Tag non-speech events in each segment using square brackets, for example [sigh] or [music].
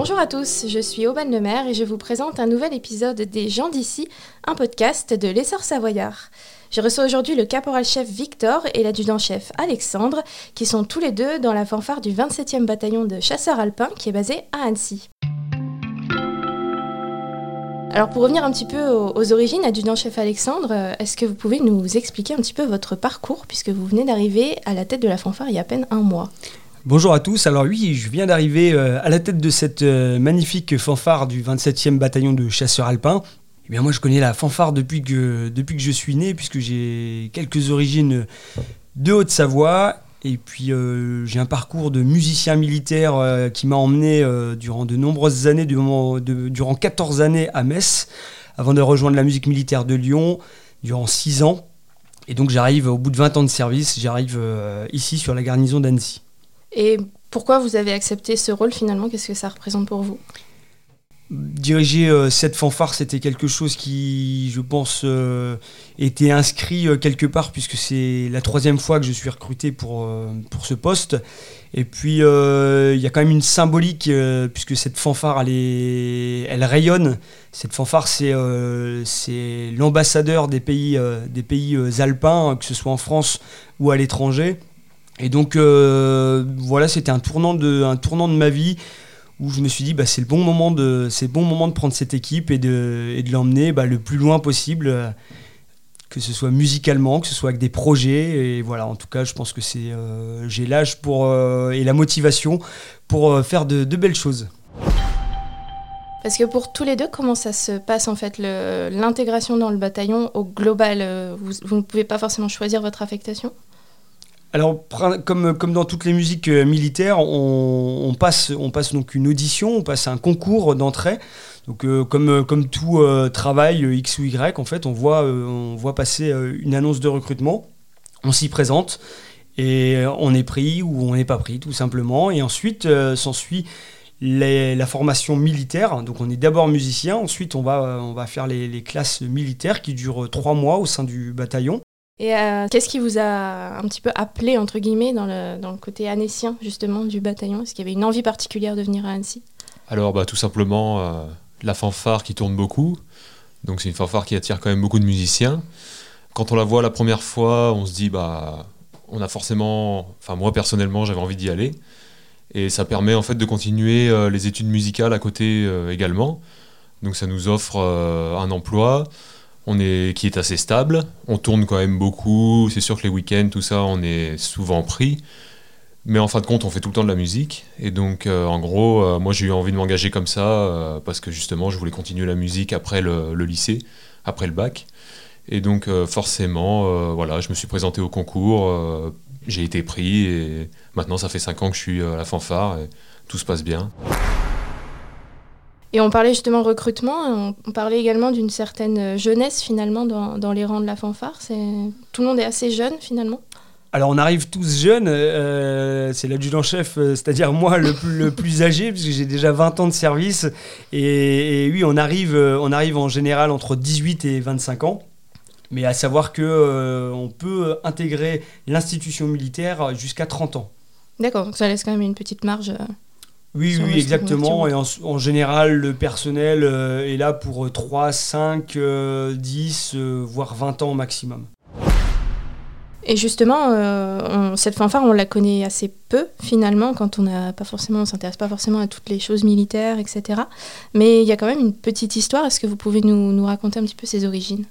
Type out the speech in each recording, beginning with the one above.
Bonjour à tous, je suis Aubane Lemaire et je vous présente un nouvel épisode des gens d'ici, un podcast de l'essor savoyard. Je reçois aujourd'hui le caporal-chef Victor et l'adjudant-chef Alexandre, qui sont tous les deux dans la fanfare du 27e bataillon de chasseurs alpins qui est basé à Annecy. Alors pour revenir un petit peu aux, origines, adjudant-chef Alexandre, euh, est-ce que vous pouvez nous expliquer un petit peu votre parcours, puisque vous venez d'arriver à la tête de la fanfare il y a à peine un mois? Bonjour à tous. Alors oui, je viens d'arriver euh, à la tête de cette euh, magnifique fanfare du 27e bataillon de chasseurs alpins. Eh bien moi je connais la fanfare depuis que, je suis né, puisque j'ai quelques origines de Haute-Savoie. Et puis euh, j'ai un parcours de musicien militaire qui m'a emmené durant de nombreuses années, durant 14 années à Metz, avant de rejoindre la musique militaire de Lyon durant 6 ans. Et donc j'arrive au bout de 20 ans de service, j'arrive ici sur la garnison d'Annecy. Et pourquoi vous avez accepté ce rôle finalement? Qu'est-ce que ça représente pour vous? Diriger euh, cette fanfare, c'était quelque chose qui, je pense, euh, était inscrit euh, quelque part, puisque c'est la troisième fois que je suis recruté pour, pour ce poste. Et puis, il y a quand même une symbolique, puisque cette fanfare, elle, rayonne. Cette fanfare, c'est c'est l'ambassadeur des pays, des pays alpins, que ce soit en France ou à l'étranger. Et donc euh, voilà, c'était un tournant de, un tournant de ma vie où je me suis dit bah, c'est le bon moment de, c'est bon moment de prendre cette équipe et de, et de l'emmener bah, le plus loin possible, euh, que ce soit musicalement, que ce soit avec des projets. Et voilà, en tout cas, je pense que c'est, euh, j'ai l'âge pour et la motivation pour faire de, belles choses. Parce que pour tous les deux, comment ça se passe en fait l'intégration dans le bataillon au global vous, vous ne pouvez pas forcément choisir votre affectation? Alors, comme, comme dans toutes les musiques euh, militaires, on, passe, on passe donc une audition, on passe un concours d'entrée. Donc, euh, comme, euh, comme tout travail X ou Y, en fait, on voit, on voit passer une annonce de recrutement, on s'y présente et on est pris ou on n'est pas pris, tout simplement. Et ensuite, s'ensuit la formation militaire. Donc, on est d'abord musicien, ensuite, on va, on va faire les, les classes militaires qui durent trois mois au sein du bataillon. Et euh, qu'est-ce qui vous a un petit peu appelé, entre guillemets, dans le, côté annécien, justement, du bataillon? Est-ce qu'il y avait une envie particulière de venir à Annecy? Alors, bah, tout simplement, euh, la fanfare qui tourne beaucoup. Donc, c'est une fanfare qui attire quand même beaucoup de musiciens. Quand on la voit la première fois, on se dit, bah, on a forcément, enfin, moi personnellement, j'avais envie d'y aller. Et ça permet en fait de continuer euh, les études musicales à côté également. Donc, ça nous offre un emploi on est, qui est assez stable. On tourne quand même beaucoup. C'est sûr que les week-ends, tout ça, on est souvent pris. Mais en fin de compte, on fait tout le temps de la musique. Et donc, euh, en gros, euh, moi, j'ai eu envie de m'engager comme ça euh, parce que justement, je voulais continuer la musique après le, lycée, après le bac. Et donc, forcément, voilà, je me suis présenté au concours. j'ai été pris et maintenant, ça fait 5 ans que je suis à la fanfare et tout se passe bien. Et on parlait justement recrutement, on, parlait également d'une certaine jeunesse finalement dans, les rangs de la fanfare. Tout le monde est assez jeune finalement alors on arrive tous jeunes, euh, c'est l'adjudant-chef, euh, c'est-à-dire moi le plus, le plus âgé, puisque j'ai déjà 20 ans de service. Et, oui, on arrive, euh, on arrive en général entre 18 et 25 ans. Mais à savoir que on peut intégrer l'institution militaire jusqu'à 30 ans. D'accord, donc ça laisse quand même une petite marge. Oui, oui, exactement. Et en, général, le personnel euh, est là pour 3, 5, 10, voire 20 ans au maximum. Et justement, euh, cette fanfare, on la connaît assez peu finalement, quand on n'a pas forcément, on s'intéresse pas forcément à toutes les choses militaires, etc. Mais il y a quand même une petite histoire. Est-ce que vous pouvez nous, nous, raconter un petit peu ses origines?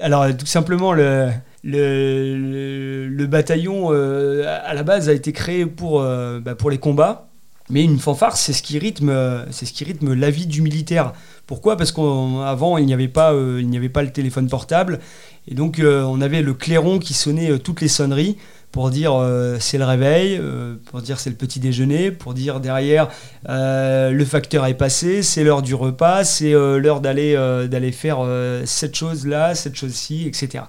Alors, tout simplement, le, le, le, bataillon, euh, à la base, a été créé pour, bah, pour les combats. Mais une fanfare, c'est ce qui rythme, c'est ce qui rythme la vie du militaire. Pourquoi? Parce qu'avant il n'y avait pas, euh, il n'y avait pas le téléphone portable, et donc euh, on avait le clairon qui sonnait euh, toutes les sonneries pour dire c'est le réveil, pour dire c'est le petit déjeuner, pour dire derrière le facteur est passé, c'est l'heure du repas, c'est l'heure d'aller d'aller faire cette chose là, cette chose ci, etc.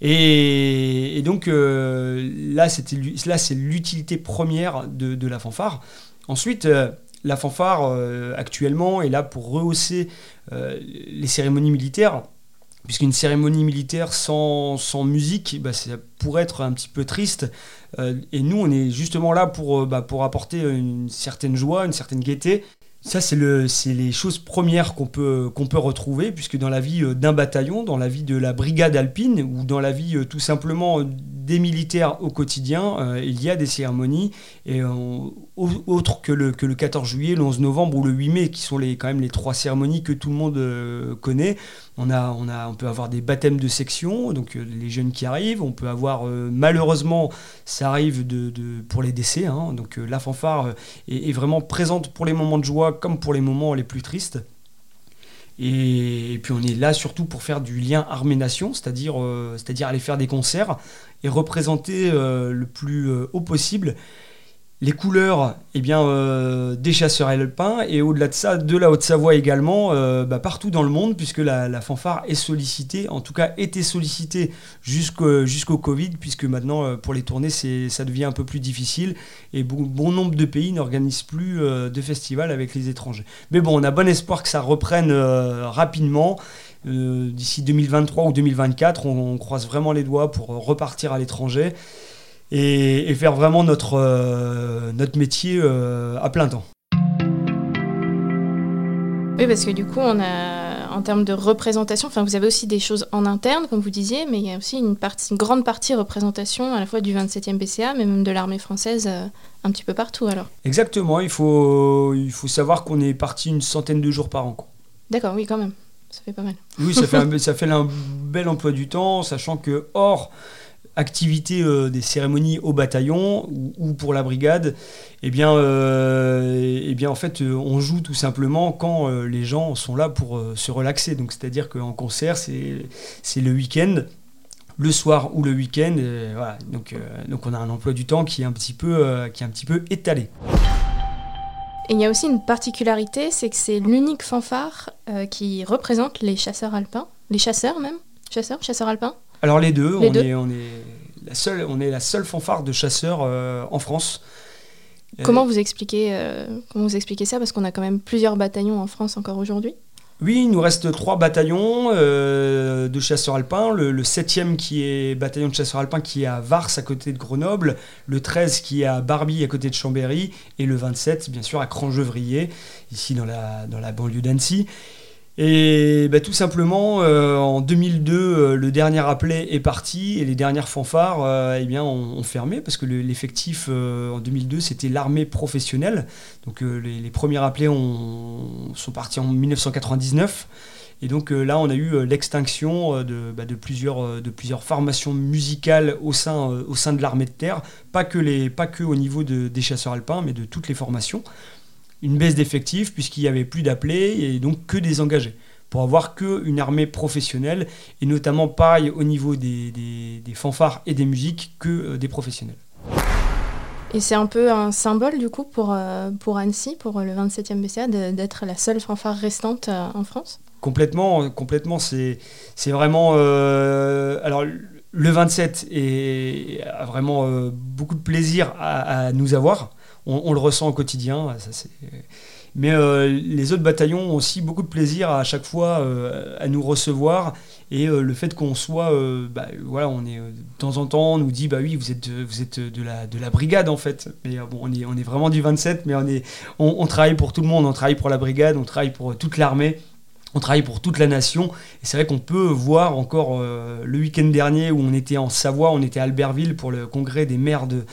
Et, donc là là c'est l'utilité première de la fanfare. Ensuite, euh, la fanfare euh, actuellement est là pour rehausser euh, les cérémonies militaires, puisqu'une cérémonie militaire sans, musique, bah, ça pourrait être un petit peu triste. et nous, on est justement là bah, pour apporter une certaine joie, une certaine gaieté. Ça, c'est le, les choses premières qu'on peut, retrouver, puisque dans la vie euh, d'un bataillon, dans la vie de la brigade alpine, ou dans la vie euh, tout simplement des militaires au quotidien, euh, il y a des cérémonies, et autres que le, que le 14 juillet, le 11 novembre ou le 8 mai, qui sont les, quand même les trois cérémonies que tout le monde connaît. On, peut avoir des baptêmes de section, donc les jeunes qui arrivent, on peut avoir, malheureusement, ça arrive pour les décès, hein, donc la fanfare est, vraiment présente pour les moments de joie comme pour les moments les plus tristes. Et, puis on est là surtout pour faire du lien armée-nation, c'est-à-dire euh, aller faire des concerts et représenter euh, le plus euh, haut possible les couleurs eh bien, euh, des chasseurs alpins et au-delà de ça, de la Haute-Savoie également, euh, bah, partout dans le monde, puisque la, fanfare est sollicitée, en tout cas était sollicitée jusqu'au Covid, puisque maintenant euh, pour les tournées ça devient un peu plus difficile et bon, bon nombre de pays n'organisent plus de festivals avec les étrangers. Mais bon, on a bon espoir que ça reprenne rapidement. D'ici 2023 ou 2024, on croise vraiment les doigts pour repartir à l'étranger et, faire vraiment notre, euh, notre métier euh, à plein temps. Oui, parce que du coup, on a, en termes de représentation, enfin, vous avez aussi des choses en interne, comme vous disiez, mais il y a aussi une, partie, une grande partie représentation à la fois du 27e BCA, mais même de l'armée française euh, un petit peu partout alors. Exactement, il faut, il faut savoir qu'on est parti une centaine de jours par an. D'accord, oui, quand même. Ça fait pas mal. Oui, ça fait, un, [laughs] ça fait un bel emploi du temps, sachant que hors activité euh, des cérémonies au bataillon ou, pour la brigade, eh bien, euh, eh bien en fait, euh, on joue tout simplement quand les gens sont là pour se relaxer. Donc, c'est-à-dire qu'en concert, c'est le week-end, le soir ou le week-end. Voilà. Donc, donc, on a un emploi du temps qui est un petit peu, qui est un petit peu étalé. Et il y a aussi une particularité, c'est que c'est l'unique fanfare qui représente les chasseurs alpins, les chasseurs même, chasseurs, chasseurs alpins. Alors les deux, on, Est, on, est la seule, on est la seule fanfare de chasseurs euh, en France. Euh, comment vous, expliquez, euh, comment vous expliquez ça? Parce qu'on a quand même plusieurs bataillons en France encore aujourd'hui. Oui, il nous reste trois bataillons de chasseurs alpins. Le, 7e qui est bataillon de chasseurs alpins qui est à Vars à côté de Grenoble, le 13 qui est à Barbie à côté de Chambéry et le 27 bien sûr à Crangevrier, ici dans la, dans la banlieue d'Annecy. Et bah, tout simplement, euh, en 2002, euh, le dernier appelé est parti et les dernières fanfares euh, eh ont, fermé parce que l'effectif en 2002, c'était l'armée professionnelle. Donc les, premiers appelés sont partis en 1999. Et donc là, on a eu l'extinction de, bah, de, plusieurs, formations musicales au sein, de l'armée de terre, pas que au niveau des chasseurs alpins, mais de toutes les formations une baisse d'effectifs puisqu'il n'y avait plus d'appelés et donc que des engagés pour avoir que une armée professionnelle et notamment pareil au niveau des, des, fanfares et des musiques que euh, des professionnels. Et c'est un peu un symbole du coup pour, euh, pour Annecy, pour le 27e BCA, d'être la seule fanfare restante euh, en France? Complètement, complètement. C'est vraiment... alors le 27 est, a vraiment beaucoup de plaisir à, à nous avoir on, le ressent au quotidien. mais euh, les autres bataillons ont aussi beaucoup de plaisir à, chaque fois euh, à nous recevoir et euh, le fait qu'on soit bah, voilà on est de temps en temps on nous dit bah oui vous êtes vous êtes de la de la brigade en fait mais bon on est on est vraiment du 27 mais on est on, travaille pour tout le monde on travaille pour la brigade on travaille pour toute l'armée on travaille pour toute la nation et c'est vrai qu'on peut voir encore le week-end dernier où on était en Savoie, on était à Albertville pour le congrès des maires de,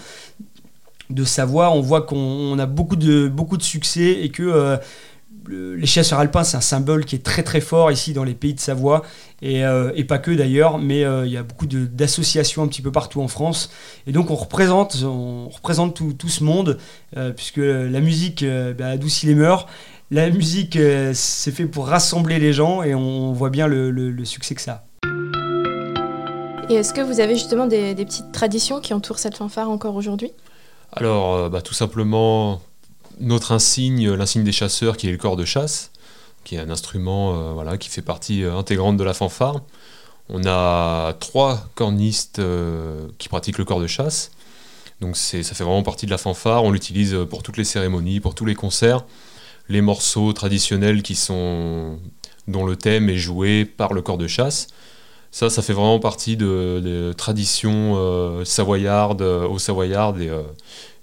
de Savoie, on voit qu'on a beaucoup de, beaucoup de succès et que euh, les chasseurs alpins, c'est un symbole qui est très très fort ici dans les pays de Savoie, et, euh, pas que d'ailleurs, mais euh, il y a beaucoup d'associations un petit peu partout en France. Et donc on représente, on représente tout, ce monde, puisque la musique bah, adoucit les mœurs. La musique, c'est fait pour rassembler les gens, et on voit bien le, succès que ça a. Et est-ce que vous avez justement des petites traditions qui entourent cette fanfare encore aujourd'hui? Alors, euh, bah, tout simplement, notre insigne, l'insigne des chasseurs, qui est le corps de chasse, qui est un instrument euh, voilà, qui fait partie euh, intégrante de la fanfare. On a trois cornistes qui pratiquent le corps de chasse. Donc ça fait vraiment partie de la fanfare. On l'utilise pour toutes les cérémonies, pour tous les concerts. Les morceaux traditionnels qui sont dont le thème est joué par le corps de chasse. Ça, ça fait vraiment partie de, des traditions euh, savoyardes, euh, au Savoyard, et, euh,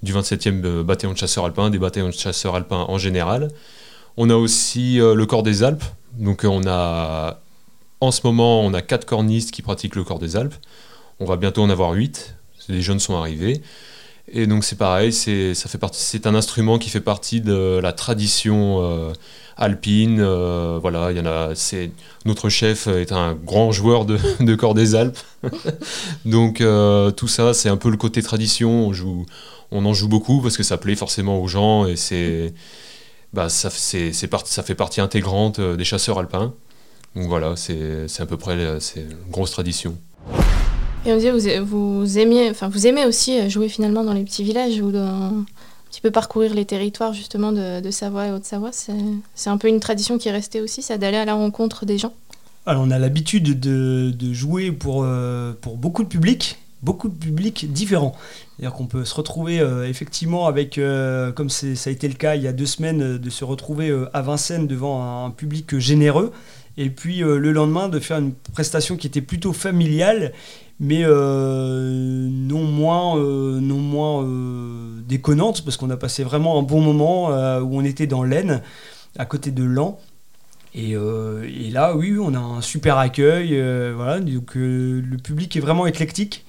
du 27e bataillon de chasseurs alpins, des bataillons de chasseurs alpins en général. On a aussi le corps des Alpes. Donc on a en ce moment on a quatre cornistes qui pratiquent le corps des Alpes. On va bientôt en avoir huit. Les jeunes sont arrivés. Et donc c'est pareil, c'est un instrument qui fait partie de la tradition alpine. Euh, voilà, il y en a. Notre chef est un grand joueur de, [laughs] corps des Alpes. [laughs] donc euh, tout ça, c'est un peu le côté tradition. On en joue beaucoup parce que ça plaît forcément aux gens et c'est, bah ça, fait partie intégrante des chasseurs alpins. Donc voilà, c'est, à peu près c'est une grosse tradition. Et on disait, vous, aimez aussi euh, jouer finalement dans les petits villages ou un petit peu parcourir les territoires justement de, Savoie et Haute-Savoie. C'est un peu une tradition qui est restée aussi, ça d'aller à la rencontre des gens. Alors on a l'habitude de, jouer pour, euh, pour beaucoup de publics, beaucoup de publics différents. C'est-à-dire qu'on peut se retrouver euh, effectivement avec, comme ça a été le cas il y a deux semaines, de se retrouver à Vincennes devant un public généreux et puis le lendemain de faire une prestation qui était plutôt familiale mais euh, non moins, euh, euh, déconnante, parce qu'on a passé vraiment un bon moment où on était dans l'Aisne, à côté de Lens. Et, là, oui, on a un super accueil. voilà, donc le public est vraiment éclectique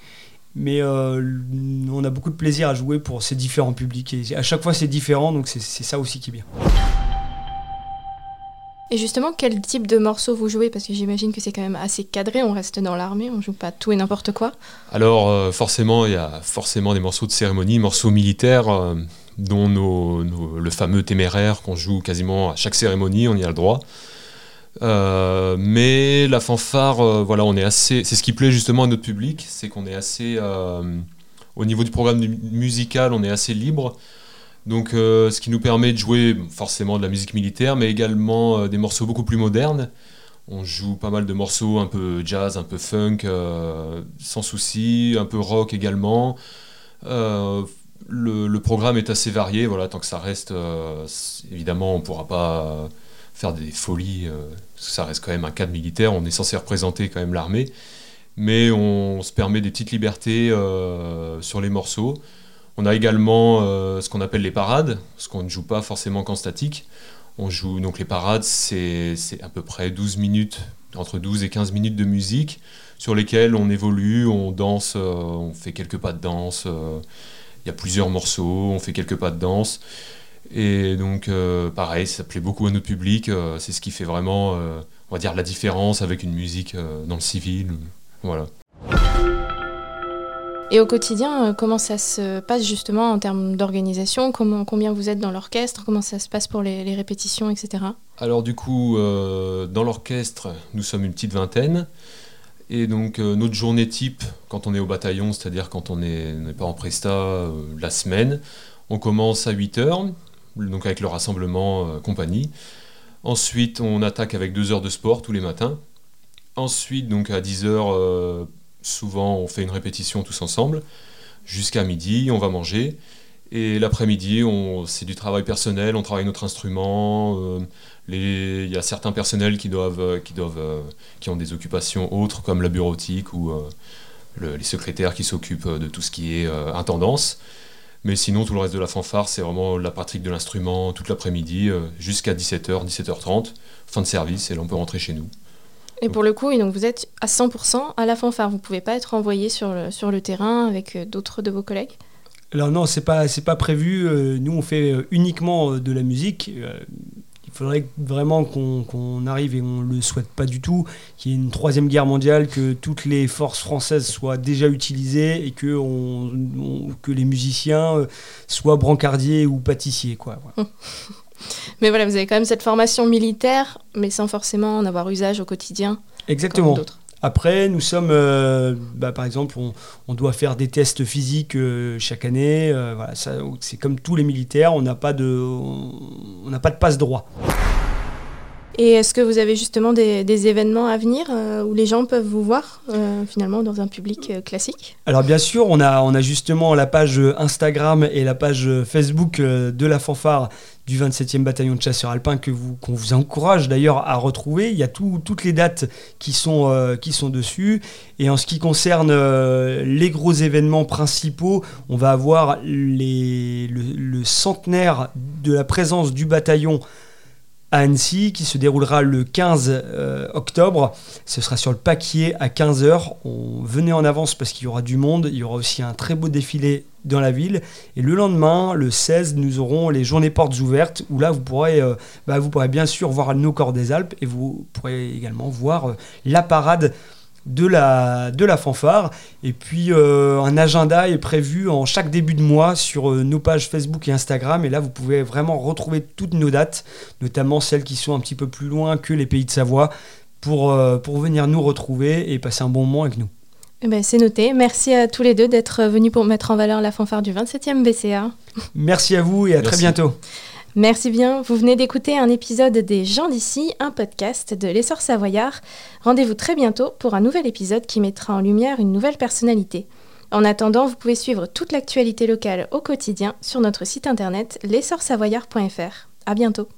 mais on a beaucoup de plaisir à jouer pour ces différents publics et à chaque fois c'est différent donc c'est ça aussi qui est bien. Et justement, quel type de morceaux vous jouez? Parce que j'imagine que c'est quand même assez cadré, on reste dans l'armée, on joue pas tout et n'importe quoi. Alors euh, forcément, il y a forcément des morceaux de cérémonie, morceaux militaires, euh, dont le fameux téméraire qu'on joue quasiment à chaque cérémonie, on y a le droit. Euh, mais la fanfare, voilà, on est assez. C'est ce qui plaît justement à notre public, c'est qu'on est assez. au niveau du programme musical, on est assez libre. Donc, euh, ce qui nous permet de jouer forcément de la musique militaire, mais également euh, des morceaux beaucoup plus modernes. On joue pas mal de morceaux un peu jazz, un peu funk, euh, sans souci, un peu rock également. Le, programme est assez varié, voilà, tant que ça reste, évidemment, on ne pourra pas faire des folies, ça reste quand même un cadre militaire, on est censé représenter quand même l'armée, mais on se permet des petites libertés sur les morceaux. On a également euh, ce qu'on appelle les parades, ce qu'on ne joue pas forcément qu'en statique. On joue donc les parades, c'est à peu près 12 minutes, entre 12 et 15 minutes de musique sur lesquelles on évolue, on danse, euh, on fait quelques pas de danse. Euh, il y a plusieurs morceaux, on fait quelques pas de danse. Et donc, pareil, ça plaît beaucoup à notre public. c'est ce qui fait vraiment, la différence avec une musique dans le civil. Voilà. Et au quotidien, euh, comment ça se passe justement en termes d'organisation? Combien vous êtes dans l'orchestre? Comment ça se passe pour les, répétitions, etc. Alors du coup, euh, dans l'orchestre, nous sommes une petite vingtaine. Et donc euh, notre journée type, quand on est au bataillon, c'est-à-dire quand on n'est pas en presta la semaine, on commence à 8h, donc avec le rassemblement compagnie. Ensuite, on attaque avec 2 heures de sport tous les matins. Ensuite, donc à 10h, Souvent, on fait une répétition tous ensemble. Jusqu'à midi, on va manger. Et l'après-midi, c'est du travail personnel, on travaille notre instrument. Euh, il y a certains personnels qui, doivent, qui, doivent, euh, qui ont des occupations autres, comme la bureautique ou euh, les secrétaires qui s'occupent de tout ce qui est intendance. Mais sinon, tout le reste de la fanfare, c'est vraiment la pratique de l'instrument toute l'après-midi, jusqu'à 17h, 17h30, fin de service, et là on peut rentrer chez nous. Et pour le coup, donc vous êtes à 100% à la fanfare. Vous ne pouvez pas être envoyé sur le, terrain avec euh, d'autres de vos collègues? Alors non, c'est pas c'est pas prévu. Euh, nous, on fait euh, uniquement de la musique. Il faudrait vraiment qu'on arrive, et on ne le souhaite pas du tout, qu'il y ait une troisième guerre mondiale, que toutes les forces françaises soient déjà utilisées et que, on, que les musiciens soient brancardiers ou pâtissiers. Quoi. [laughs] Mais voilà, vous avez quand même cette formation militaire, mais sans forcément en avoir usage au quotidien. Exactement. Après, nous sommes, euh, bah, par exemple, on, doit faire des tests physiques euh, chaque année. Euh, voilà, c'est comme tous les militaires, on n'a pas de, on n'a pas de passe droit. Et est-ce que vous avez justement des, événements à venir euh, où les gens peuvent vous voir euh, finalement dans un public euh, classique? Alors bien sûr, on a, on a justement la page Instagram et la page Facebook de la fanfare du 27e bataillon de chasseurs alpins que vous, qu'on vous encourage d'ailleurs à retrouver. Il y a toutes les dates qui sont, qui sont dessus. Et en ce qui concerne les gros événements principaux, on va avoir le centenaire de la présence du bataillon à Annecy qui se déroulera le 15 euh, octobre. Ce sera sur le Paquier à 15h. On venait en avance parce qu'il y aura du monde. Il y aura aussi un très beau défilé dans la ville. Et le lendemain, le 16, nous aurons les journées portes ouvertes où là, vous pourrez, euh, bah, bien sûr voir nos corps des Alpes et vous pourrez également voir euh, la parade de la, de la fanfare. Et puis euh, un agenda est prévu en chaque début de mois sur euh, nos pages Facebook et Instagram. Et là, vous pouvez vraiment retrouver toutes nos dates, notamment celles qui sont un petit peu plus loin que les pays de Savoie, pour, euh, pour venir nous retrouver et passer un bon moment avec nous. Eh ben, c'est noté. Merci à tous les deux d'être venus pour mettre en valeur la fanfare du 27e BCA. Merci à vous et à très Merci. bientôt. Merci bien. Vous venez d'écouter un épisode des gens d'ici, un podcast de l'essor savoyard. Rendez-vous très bientôt pour un nouvel épisode qui mettra en lumière une nouvelle personnalité. En attendant, vous pouvez suivre toute l'actualité locale au quotidien sur notre site internet l'essorsavoyard.fr. À bientôt.